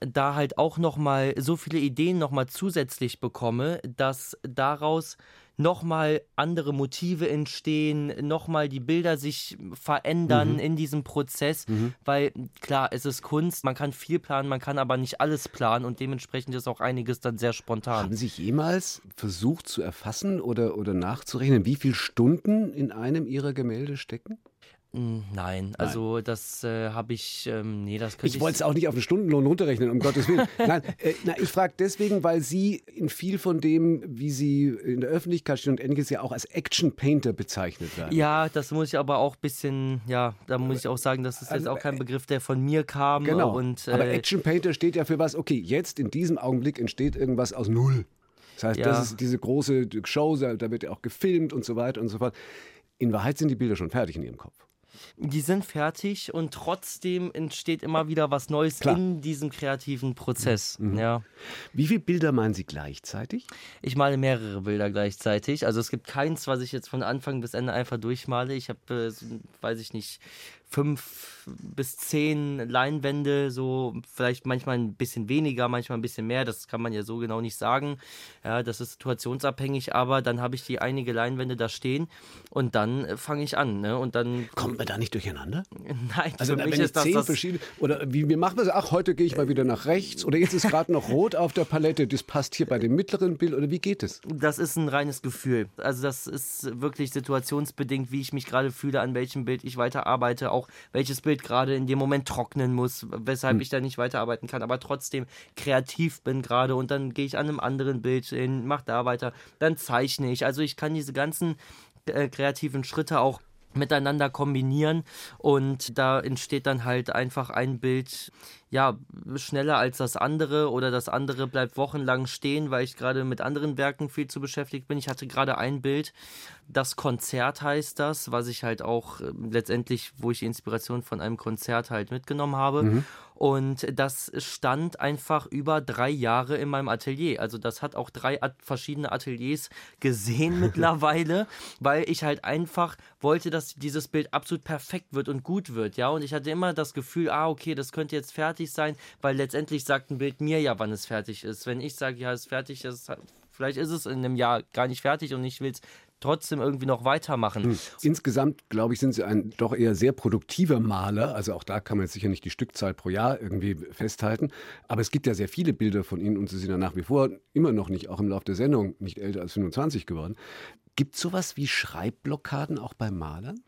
da halt auch noch mal so viele Ideen noch mal zusätzlich bekomme, dass daraus noch mal andere Motive entstehen, noch mal die Bilder sich verändern mhm. in diesem Prozess, mhm. weil klar, es ist Kunst, man kann viel planen, man kann aber nicht alles planen und dementsprechend ist auch einiges dann sehr spontan. Haben Sie jemals versucht zu erfassen oder, oder nachzurechnen, wie viele Stunden in einem Ihrer Gemälde stecken? Hm, nein, also Nein. das äh, habe ich, ähm, nee, das könnte ich. Ich wollte es auch nicht auf den Stundenlohn runterrechnen, um Gottes Willen. [LAUGHS] Nein, äh, na, ich frage deswegen, weil Sie in viel von dem, wie Sie in der Öffentlichkeit stehen und ähnliches, ja auch als Action Painter bezeichnet werden. Ja, das muss ich aber auch ein bisschen, ja, da muss ich auch sagen, das ist jetzt also, auch kein äh, Begriff, der von mir kam. Genau. Und, äh, aber Action Painter steht ja für was, okay, jetzt in diesem Augenblick entsteht irgendwas aus Null. Das heißt, ja. das ist diese große Show, da wird ja auch gefilmt und so weiter und so fort. In Wahrheit sind die Bilder schon fertig in Ihrem Kopf die sind fertig und trotzdem entsteht immer wieder was Neues Klar. in diesem kreativen Prozess. Mhm. Ja. Wie viele Bilder malen Sie gleichzeitig? Ich male mehrere Bilder gleichzeitig. Also es gibt keins, was ich jetzt von Anfang bis Ende einfach durchmale. Ich habe, äh, weiß ich nicht, fünf bis zehn Leinwände, so vielleicht manchmal ein bisschen weniger, manchmal ein bisschen mehr, das kann man ja so genau nicht sagen. Ja, das ist situationsabhängig, aber dann habe ich die einige Leinwände da stehen und dann äh, fange ich an. Ne? Und dann kommt man da nicht durcheinander? [LAUGHS] Nein, also für mich ist das, das verschiedene oder wie, wie machen wir es? Ach, heute gehe ich mal wieder nach rechts oder jetzt ist gerade noch rot auf der Palette, das passt hier bei dem mittleren Bild oder wie geht es? Das ist ein reines Gefühl. Also das ist wirklich situationsbedingt, wie ich mich gerade fühle, an welchem Bild ich weiterarbeite auch welches Bild gerade in dem Moment trocknen muss, weshalb hm. ich da nicht weiterarbeiten kann, aber trotzdem kreativ bin gerade und dann gehe ich an einem anderen Bild hin, mache da weiter, dann zeichne ich. Also ich kann diese ganzen äh, kreativen Schritte auch miteinander kombinieren und da entsteht dann halt einfach ein Bild, ja, schneller als das andere oder das andere bleibt wochenlang stehen, weil ich gerade mit anderen Werken viel zu beschäftigt bin. Ich hatte gerade ein Bild, das Konzert heißt das, was ich halt auch äh, letztendlich, wo ich die Inspiration von einem Konzert halt mitgenommen habe. Mhm. Und das stand einfach über drei Jahre in meinem Atelier. Also das hat auch drei verschiedene Ateliers gesehen [LAUGHS] mittlerweile, weil ich halt einfach wollte, dass dieses Bild absolut perfekt wird und gut wird. Ja, und ich hatte immer das Gefühl, ah, okay, das könnte jetzt fertig sein, weil letztendlich sagt ein Bild mir ja, wann es fertig ist. Wenn ich sage, ja, es ist fertig, das vielleicht ist es in einem Jahr gar nicht fertig und ich will es trotzdem irgendwie noch weitermachen. Hm. Insgesamt, glaube ich, sind Sie ein doch eher sehr produktiver Maler. Also auch da kann man jetzt sicher nicht die Stückzahl pro Jahr irgendwie festhalten. Aber es gibt ja sehr viele Bilder von Ihnen und Sie sind ja nach wie vor immer noch nicht, auch im Laufe der Sendung, nicht älter als 25 geworden. Gibt es sowas wie Schreibblockaden auch beim Malern?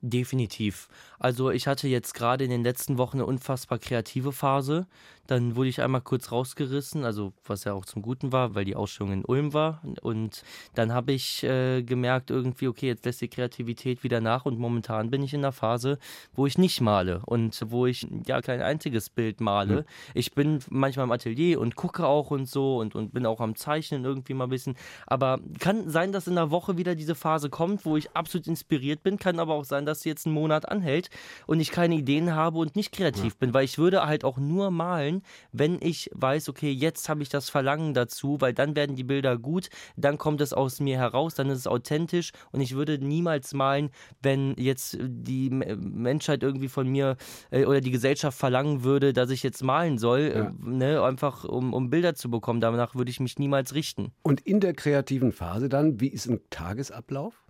Definitiv. Also ich hatte jetzt gerade in den letzten Wochen eine unfassbar kreative Phase. Dann wurde ich einmal kurz rausgerissen, also was ja auch zum Guten war, weil die Ausstellung in Ulm war. Und dann habe ich äh, gemerkt, irgendwie, okay, jetzt lässt die Kreativität wieder nach und momentan bin ich in der Phase, wo ich nicht male und wo ich ja kein einziges Bild male. Mhm. Ich bin manchmal im Atelier und gucke auch und so und, und bin auch am Zeichnen irgendwie mal ein bisschen. Aber kann sein, dass in der Woche wieder diese Phase kommt, wo ich absolut inspiriert bin, kann aber auch sein, dass sie jetzt einen Monat anhält und ich keine Ideen habe und nicht kreativ ja. bin, weil ich würde halt auch nur malen, wenn ich weiß, okay, jetzt habe ich das Verlangen dazu, weil dann werden die Bilder gut, dann kommt es aus mir heraus, dann ist es authentisch und ich würde niemals malen, wenn jetzt die Menschheit irgendwie von mir äh, oder die Gesellschaft verlangen würde, dass ich jetzt malen soll, ja. äh, ne, einfach um, um Bilder zu bekommen. Danach würde ich mich niemals richten. Und in der kreativen Phase dann, wie ist ein Tagesablauf?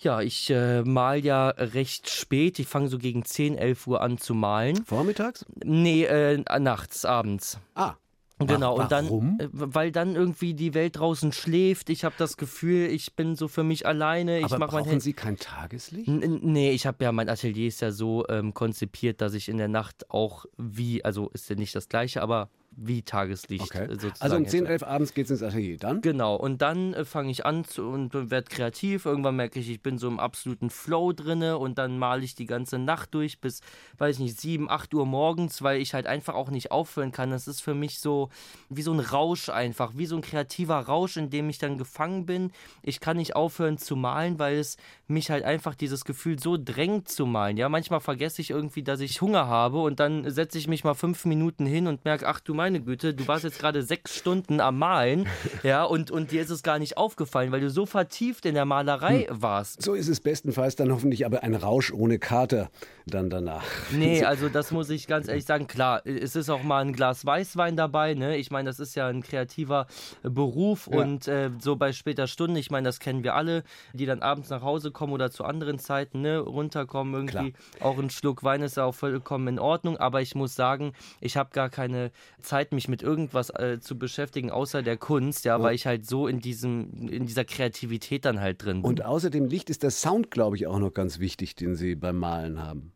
Ja, ich äh, mal ja recht spät. Ich fange so gegen 10, 11 Uhr an zu malen. Vormittags? Nee, äh, nachts, abends. Ah. Genau, und dann, äh, weil dann irgendwie die Welt draußen schläft. Ich habe das Gefühl, ich bin so für mich alleine. Ich Aber mach brauchen mein Sie kein Tageslicht? N nee, ich habe ja, mein Atelier ist ja so ähm, konzipiert, dass ich in der Nacht auch wie, also ist ja nicht das gleiche, aber wie Tageslicht. Okay. Also um 10, 11 abends geht es ins Atelier. Dann? Genau. Und dann äh, fange ich an zu, und werde kreativ. Irgendwann merke ich, ich bin so im absoluten Flow drinne und dann male ich die ganze Nacht durch bis, weiß ich nicht, 7, 8 Uhr morgens, weil ich halt einfach auch nicht aufhören kann. Das ist für mich so wie so ein Rausch einfach, wie so ein kreativer Rausch, in dem ich dann gefangen bin. Ich kann nicht aufhören zu malen, weil es mich halt einfach dieses Gefühl so drängt zu malen. Ja, manchmal vergesse ich irgendwie, dass ich Hunger habe und dann setze ich mich mal fünf Minuten hin und merke, ach du meine Güte, du warst jetzt gerade sechs Stunden am Malen, ja, und, und dir ist es gar nicht aufgefallen, weil du so vertieft in der Malerei hm. warst. So ist es bestenfalls dann hoffentlich aber ein Rausch ohne Kater dann danach. Nee, [LAUGHS] also das muss ich ganz ehrlich sagen, klar, es ist auch mal ein Glas Weißwein dabei, ne? Ich meine, das ist ja ein kreativer Beruf ja. und äh, so bei später Stunde, ich meine, das kennen wir alle, die dann abends nach Hause kommen oder zu anderen Zeiten, ne, runterkommen irgendwie. Klar. Auch ein Schluck Wein ist ja auch vollkommen in Ordnung, aber ich muss sagen, ich habe gar keine Zeit, mich mit irgendwas äh, zu beschäftigen, außer der Kunst, ja, oh. weil ich halt so in diesem, in dieser Kreativität dann halt drin bin. Und außerdem Licht ist der Sound, glaube ich, auch noch ganz wichtig, den Sie beim Malen haben.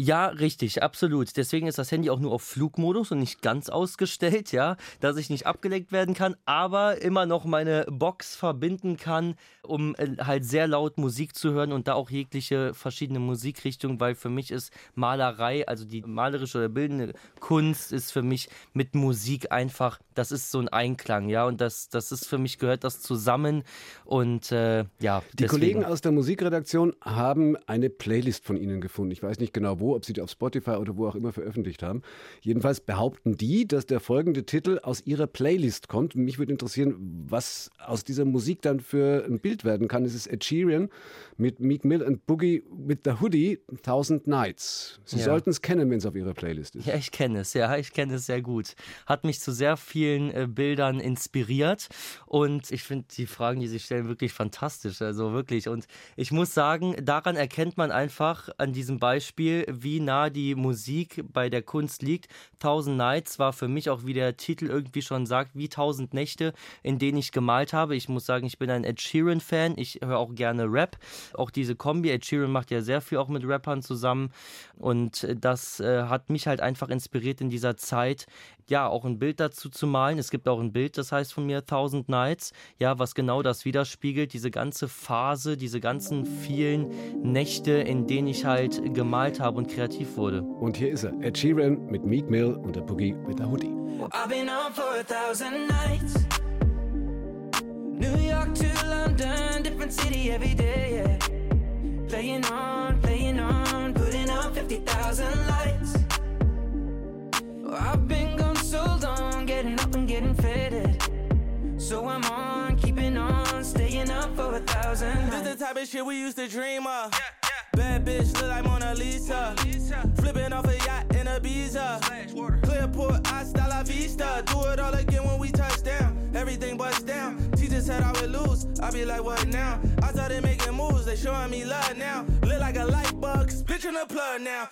Ja, richtig, absolut. Deswegen ist das Handy auch nur auf Flugmodus und nicht ganz ausgestellt, ja, dass ich nicht abgelenkt werden kann, aber immer noch meine Box verbinden kann, um äh, halt sehr laut Musik zu hören und da auch jegliche verschiedene Musikrichtungen, weil für mich ist Malerei, also die malerische oder bildende Kunst ist für mich mit Musik einfach, das ist so ein Einklang, ja, und das, das ist für mich gehört das zusammen und äh, ja. Die deswegen. Kollegen aus der Musikredaktion haben eine Playlist von Ihnen gefunden. Ich weiß nicht genau wo ob sie die auf Spotify oder wo auch immer veröffentlicht haben. Jedenfalls behaupten die, dass der folgende Titel aus ihrer Playlist kommt. Mich würde interessieren, was aus dieser Musik dann für ein Bild werden kann. Es ist Ed Sheeran mit Meek Mill und Boogie with the Hoodie, Thousand Nights. Sie ja. sollten es kennen, wenn es auf ihrer Playlist ist. Ja, ich kenne es, ja, ich kenne es sehr gut. Hat mich zu sehr vielen äh, Bildern inspiriert und ich finde die Fragen, die Sie stellen, wirklich fantastisch. Also wirklich. Und ich muss sagen, daran erkennt man einfach an diesem Beispiel, wie nah die Musik bei der Kunst liegt. Thousand Nights war für mich auch, wie der Titel irgendwie schon sagt, wie tausend Nächte, in denen ich gemalt habe. Ich muss sagen, ich bin ein Ed Sheeran-Fan. Ich höre auch gerne Rap. Auch diese Kombi, Ed Sheeran macht ja sehr viel auch mit Rappern zusammen. Und das äh, hat mich halt einfach inspiriert in dieser Zeit, ja, auch ein Bild dazu zu malen. Es gibt auch ein Bild, das heißt von mir Thousand Nights, ja, was genau das widerspiegelt, diese ganze Phase, diese ganzen vielen Nächte, in denen ich halt gemalt habe und kreativ wurde. Und hier ist er, Ed Sheeran mit Meek Mill und der Boogie mit der Hoodie. I've been on for a thousand nights New York to London, different city every day, yeah. Playing on, playing on, putting out 50,000 lights I've So I'm on, keeping on, staying up for a thousand nights This the type of shit we used to dream of yeah. Bad bitch look like Mona Lisa. Flipping off a yacht in a Ibiza. Clearport, hasta la vista. Do it all again when we touch down. Everything busts down. Teacher said I would lose. I be like, what now? I started making moves. They showing me love now. Look like a light bug. Pitching a plug now.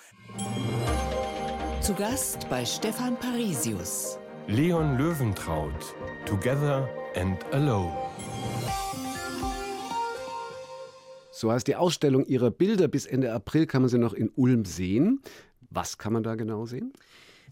Zu Gast bei Stefan Parisius. Leon Löwentraut. Together and Alone. So heißt die Ausstellung ihrer Bilder. Bis Ende April kann man sie noch in Ulm sehen. Was kann man da genau sehen?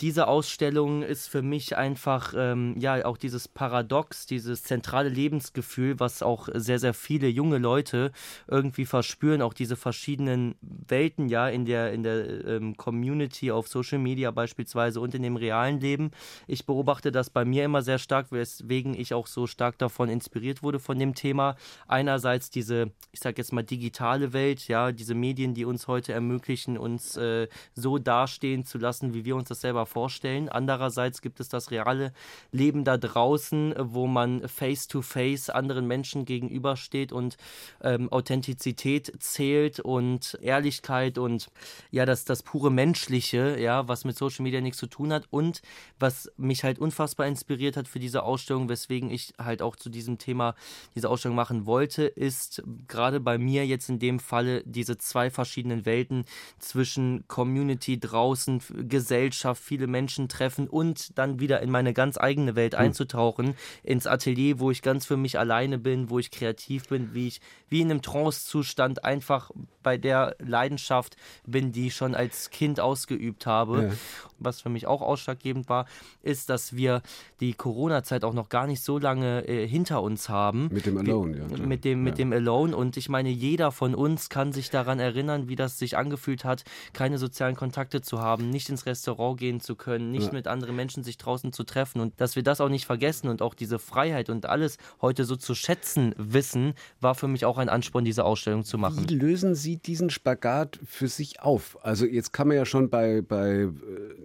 Diese Ausstellung ist für mich einfach, ähm, ja, auch dieses Paradox, dieses zentrale Lebensgefühl, was auch sehr, sehr viele junge Leute irgendwie verspüren, auch diese verschiedenen Welten, ja, in der, in der ähm, Community, auf Social Media beispielsweise und in dem realen Leben. Ich beobachte das bei mir immer sehr stark, weswegen ich auch so stark davon inspiriert wurde von dem Thema. Einerseits diese, ich sag jetzt mal, digitale Welt, ja, diese Medien, die uns heute ermöglichen, uns äh, so dastehen zu lassen, wie wir uns das selber vorstellen. Andererseits gibt es das reale Leben da draußen, wo man face to face anderen Menschen gegenübersteht und ähm, Authentizität zählt und Ehrlichkeit und ja, das, das pure Menschliche, ja, was mit Social Media nichts zu tun hat und was mich halt unfassbar inspiriert hat für diese Ausstellung, weswegen ich halt auch zu diesem Thema diese Ausstellung machen wollte, ist gerade bei mir jetzt in dem Falle diese zwei verschiedenen Welten zwischen Community draußen, Gesellschaft, viele Menschen treffen und dann wieder in meine ganz eigene Welt hm. einzutauchen, ins Atelier, wo ich ganz für mich alleine bin, wo ich kreativ bin, wie ich wie in einem Trance-Zustand einfach bei der Leidenschaft bin, die ich schon als Kind ausgeübt habe. Ja. Was für mich auch ausschlaggebend war, ist, dass wir die Corona-Zeit auch noch gar nicht so lange äh, hinter uns haben. Mit dem Alone, ja. Mit dem, mit ja. dem Alone. Und ich meine, jeder von uns kann sich daran erinnern, wie das sich angefühlt hat, keine sozialen Kontakte zu haben, nicht ins Restaurant gehen zu können, nicht ja. mit anderen Menschen sich draußen zu treffen. Und dass wir das auch nicht vergessen und auch diese Freiheit und alles heute so zu schätzen wissen, war für mich auch ein Ansporn, diese Ausstellung zu machen. Wie lösen Sie diesen Spagat für sich auf? Also jetzt kann man ja schon bei, bei äh,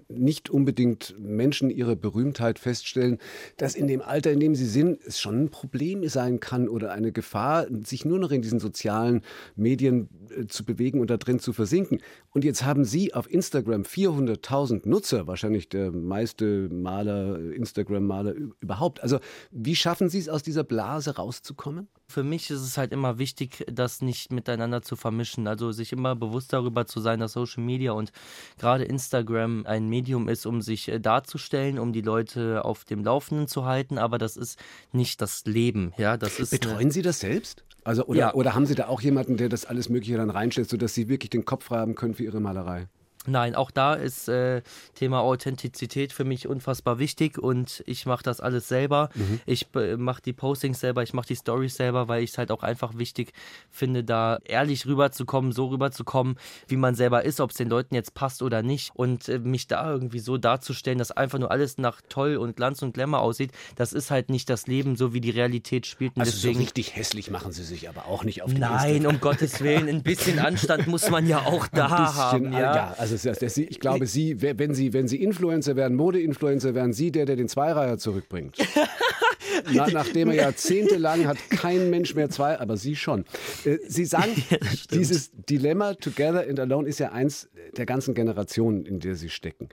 nicht unbedingt Menschen ihre Berühmtheit feststellen, dass in dem Alter, in dem sie sind, es schon ein Problem sein kann oder eine Gefahr, sich nur noch in diesen sozialen Medien äh, zu bewegen und da drin zu versinken. Und jetzt haben Sie auf Instagram 400.000 Nutzer, wahrscheinlich der meiste Maler, Instagram-Maler überhaupt. Also wie schaffen Sie es, aus dieser Blase rauszukommen? Für mich ist es halt immer wichtig, das nicht miteinander zu vermischen. Also sich immer bewusst darüber zu sein, dass Social Media und gerade Instagram ein Medium ist, um sich äh, darzustellen, um die Leute auf dem Laufenden zu halten. Aber das ist nicht das Leben. Ja, das ist Betreuen Sie das selbst? Also oder, ja. oder haben Sie da auch jemanden, der das alles Mögliche dann reinstellt, sodass Sie wirklich den Kopf frei haben können für Ihre Malerei? Nein, auch da ist äh, Thema Authentizität für mich unfassbar wichtig und ich mache das alles selber. Mhm. Ich äh, mache die Postings selber, ich mache die Stories selber, weil ich es halt auch einfach wichtig finde, da ehrlich rüberzukommen, so rüberzukommen, wie man selber ist, ob es den Leuten jetzt passt oder nicht. Und äh, mich da irgendwie so darzustellen, dass einfach nur alles nach toll und Glanz und Glamour aussieht, das ist halt nicht das Leben, so wie die Realität spielt. Und also deswegen, so richtig hässlich machen sie sich aber auch nicht auf den Nein, Instagram. um Gottes Willen, ein bisschen [LAUGHS] Anstand muss man ja auch da haben. Ja, ja also also ich glaube, Sie, wenn Sie, wenn Sie Influencer werden, Modeinfluencer, werden Sie der, der den Zweireiher zurückbringt. [LAUGHS] Na, nachdem er jahrzehntelang hat kein Mensch mehr zwei, aber Sie schon. Äh, Sie sagen, [LAUGHS] ja, dieses Dilemma Together and Alone ist ja eins der ganzen Generationen, in der Sie stecken.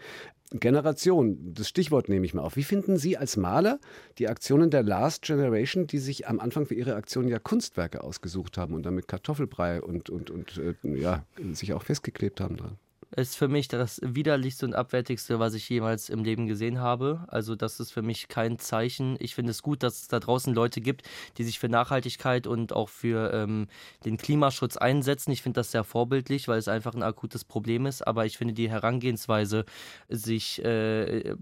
Generation, das Stichwort nehme ich mal auf. Wie finden Sie als Maler die Aktionen der Last Generation, die sich am Anfang für ihre Aktionen ja Kunstwerke ausgesucht haben und damit Kartoffelbrei und, und, und äh, ja, sich auch festgeklebt haben dran? Ist für mich das widerlichste und abwertigste, was ich jemals im Leben gesehen habe. Also das ist für mich kein Zeichen. Ich finde es gut, dass es da draußen Leute gibt, die sich für Nachhaltigkeit und auch für ähm, den Klimaschutz einsetzen. Ich finde das sehr vorbildlich, weil es einfach ein akutes Problem ist. Aber ich finde die Herangehensweise, sich äh,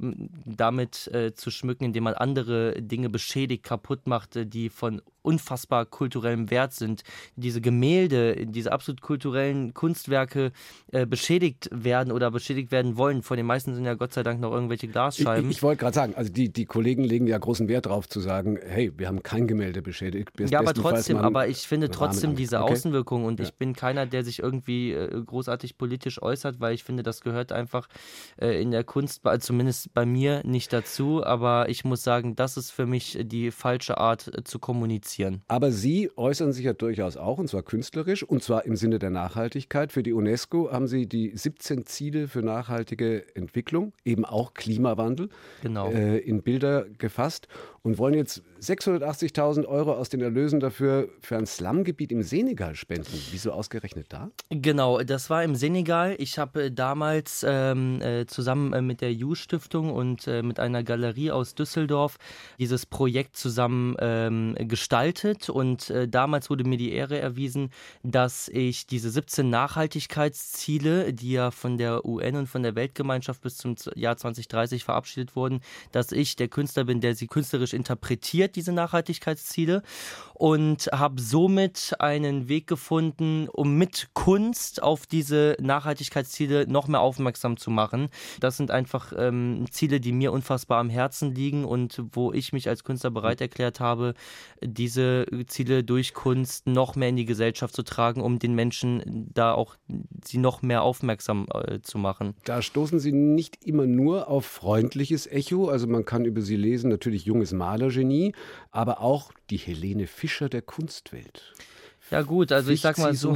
damit äh, zu schmücken, indem man andere Dinge beschädigt, kaputt macht, die von unfassbar kulturellem Wert sind, diese Gemälde, diese absolut kulturellen Kunstwerke äh, beschädigt werden oder beschädigt werden wollen. Von den meisten sind ja Gott sei Dank noch irgendwelche Glasscheiben. Ich, ich, ich wollte gerade sagen, also die, die Kollegen legen ja großen Wert darauf zu sagen, hey, wir haben kein Gemälde beschädigt. ja, aber trotzdem, aber ich finde trotzdem diese okay. Außenwirkung und ja. ich bin keiner, der sich irgendwie äh, großartig politisch äußert, weil ich finde, das gehört einfach äh, in der Kunst, zumindest bei mir, nicht dazu. Aber ich muss sagen, das ist für mich die falsche Art äh, zu kommunizieren kommunizieren. Aber Sie äußern sich ja durchaus auch, und zwar künstlerisch, und zwar im Sinne der Nachhaltigkeit. Für die UNESCO haben Sie die 17 Ziele für nachhaltige Entwicklung, eben auch Klimawandel, genau. äh, in Bilder gefasst und wollen jetzt 680.000 Euro aus den Erlösen dafür für ein Slumgebiet im Senegal spenden. Wieso ausgerechnet da? Genau, das war im Senegal. Ich habe äh, damals ähm, äh, zusammen äh, mit der U-Stiftung und äh, mit einer Galerie aus Düsseldorf dieses Projekt zusammen ähm, gestaltet gestaltet und äh, damals wurde mir die Ehre erwiesen, dass ich diese 17 Nachhaltigkeitsziele, die ja von der UN und von der Weltgemeinschaft bis zum Jahr 2030 verabschiedet wurden, dass ich der Künstler bin, der sie künstlerisch interpretiert, diese Nachhaltigkeitsziele und habe somit einen Weg gefunden, um mit Kunst auf diese Nachhaltigkeitsziele noch mehr aufmerksam zu machen. Das sind einfach ähm, Ziele, die mir unfassbar am Herzen liegen und wo ich mich als Künstler bereit erklärt habe, diese Ziele durch Kunst noch mehr in die Gesellschaft zu tragen, um den Menschen da auch sie noch mehr aufmerksam äh, zu machen. Da stoßen Sie nicht immer nur auf freundliches Echo, also man kann über Sie lesen, natürlich junges Malergenie, aber auch die Helene Fischer der Kunstwelt. Ja gut, also Ficht ich sag mal so.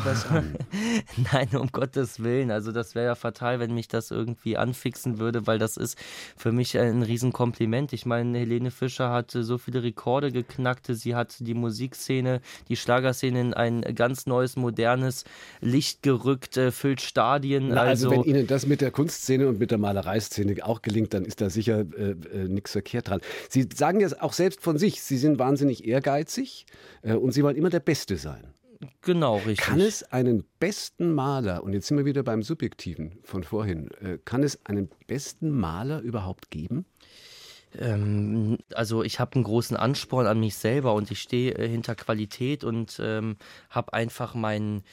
[LAUGHS] Nein, um Gottes Willen. Also das wäre ja fatal, wenn mich das irgendwie anfixen würde, weil das ist für mich ein Riesenkompliment. Ich meine, Helene Fischer hat so viele Rekorde geknackt. Sie hat die Musikszene, die Schlagerszene in ein ganz neues, modernes Licht gerückt, äh, füllt Stadien. Na, also, also wenn Ihnen das mit der Kunstszene und mit der Malereiszene auch gelingt, dann ist da sicher äh, äh, nichts verkehrt dran. Sie sagen ja auch selbst von sich, Sie sind wahnsinnig ehrgeizig äh, und Sie wollen immer der Beste sein. Genau, richtig. Kann es einen besten Maler, und jetzt sind wir wieder beim Subjektiven von vorhin, äh, kann es einen besten Maler überhaupt geben? Ähm, also ich habe einen großen Ansporn an mich selber und ich stehe äh, hinter Qualität und ähm, habe einfach meinen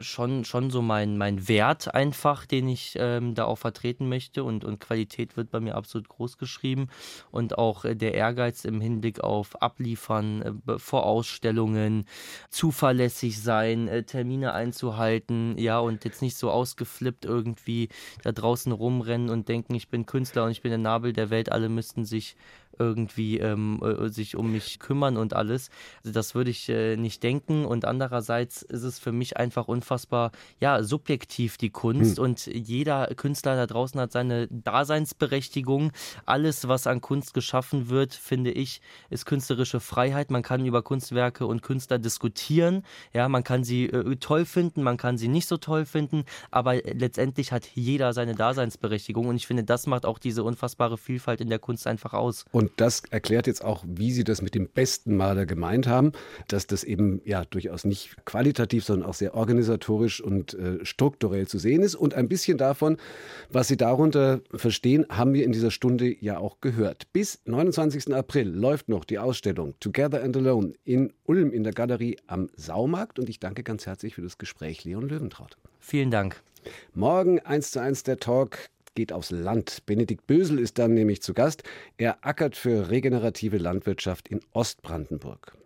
schon schon so meinen mein Wert einfach, den ich ähm, da auch vertreten möchte und und Qualität wird bei mir absolut groß geschrieben und auch äh, der Ehrgeiz im Hinblick auf Abliefern äh, be- vor Ausstellungen, zuverlässig sein, äh, Termine einzuhalten, ja und jetzt nicht so ausgeflippt irgendwie da draußen rumrennen und denken, ich bin Künstler und ich bin der Nabel der Welt, alle müssten sich irgendwie ähm, äh, sich um mich kümmern und alles. Also das würde ich äh, nicht denken. Und andererseits ist es für mich einfach unfassbar, ja, subjektiv die Kunst. Und jeder Künstler da draußen hat seine Daseinsberechtigung. Alles, was an Kunst geschaffen wird, finde ich, ist künstlerische Freiheit. Man kann über Kunstwerke und Künstler diskutieren. Ja, man kann sie äh, toll finden, man kann sie nicht so toll finden, aber letztendlich hat jeder seine Daseinsberechtigung. Und ich finde, das macht auch diese unfassbare Vielfalt in der Kunst einfach aus. Und das erklärt jetzt auch, wie Sie das mit dem besten Maler gemeint haben, dass das eben ja durchaus nicht qualitativ, sondern auch sehr organisatorisch und äh, strukturell zu sehen ist. Und ein bisschen davon, was Sie darunter verstehen, haben wir in dieser Stunde ja auch gehört. Bis 29. April läuft noch die Ausstellung Together and Alone in Ulm in der Galerie am Saumarkt. Und ich danke ganz herzlich für das Gespräch, Leon Löwentraut. Vielen Dank. Morgen 1 zu 1 der Talk geht aufs Land. Benedikt Bösel ist dann nämlich zu Gast. Er ackert für regenerative Landwirtschaft in Ostbrandenburg.